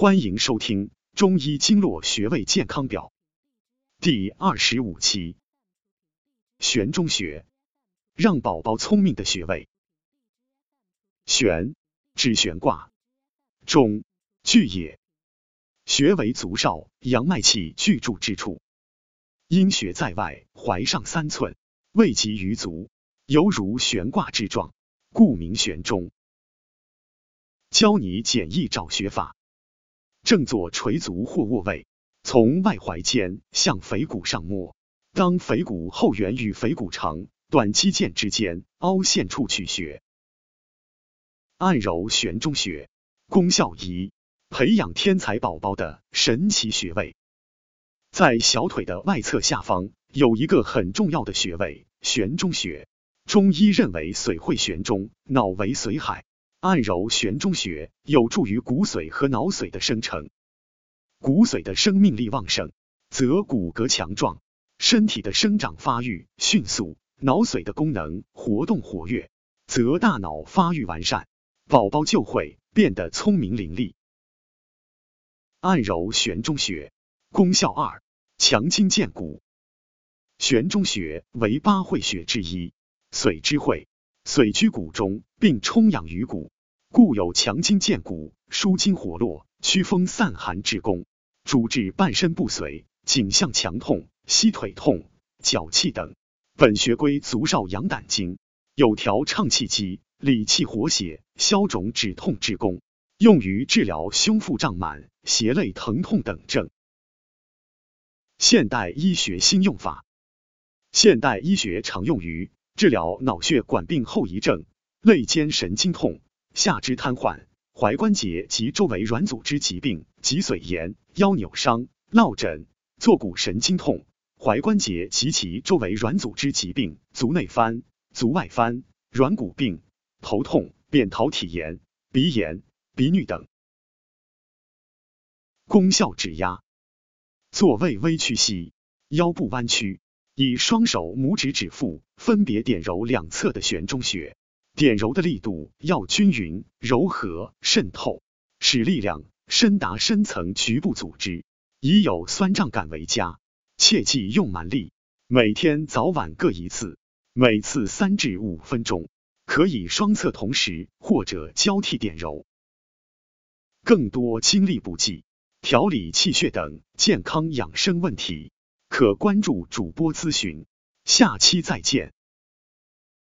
欢迎收听《中医经络穴位健康表》第二十五期。悬中穴，让宝宝聪明的穴位。悬，指悬挂；中，巨也。穴为足少阳脉气聚注之处。阴穴在外，怀上三寸，位及于足，犹如悬挂之状，故名悬中。教你简易找穴法。正坐垂足或卧位，从外踝尖向腓骨上摸，当腓骨后缘与腓骨长短肌腱之间凹陷处取穴，按揉悬中穴，功效一，培养天才宝宝的神奇穴位。在小腿的外侧下方有一个很重要的穴位——悬中穴。中医认为，髓会悬中，脑为髓海。按揉悬中穴有助于骨髓和脑髓的生成。骨髓的生命力旺盛，则骨骼强壮，身体的生长发育迅速；脑髓的功能活动活跃，则大脑发育完善，宝宝就会变得聪明伶俐。按揉悬中穴，功效二：强筋健骨。悬中穴为八会穴之一，髓之会。髓居骨中，并充养于骨，故有强筋健骨、舒筋活络、驱风散寒之功，主治半身不遂、颈项强痛、膝腿痛、脚气等。本穴归足少阳胆经，有调畅气机、理气活血、消肿止痛之功，用于治疗胸腹胀满、胁肋疼痛等症。现代医学新用法，现代医学常用于。治疗脑血管病后遗症、肋间神经痛、下肢瘫痪、踝关节及周围软组织疾病、脊髓炎、腰扭伤、落枕、坐骨神经痛、踝关节及其周围软组织疾病、足内翻、足外翻、软骨病、头痛、扁桃体炎、鼻炎、鼻衄等。功效指压，坐位微屈膝，腰部弯曲。以双手拇指指腹分别点揉两侧的悬中穴，点揉的力度要均匀、柔和、渗透，使力量深达深层局部组织，以有酸胀感为佳。切忌用蛮力。每天早晚各一次，每次三至五分钟，可以双侧同时或者交替点揉。更多精力补剂、调理气血等健康养生问题。可关注主播咨询，下期再见。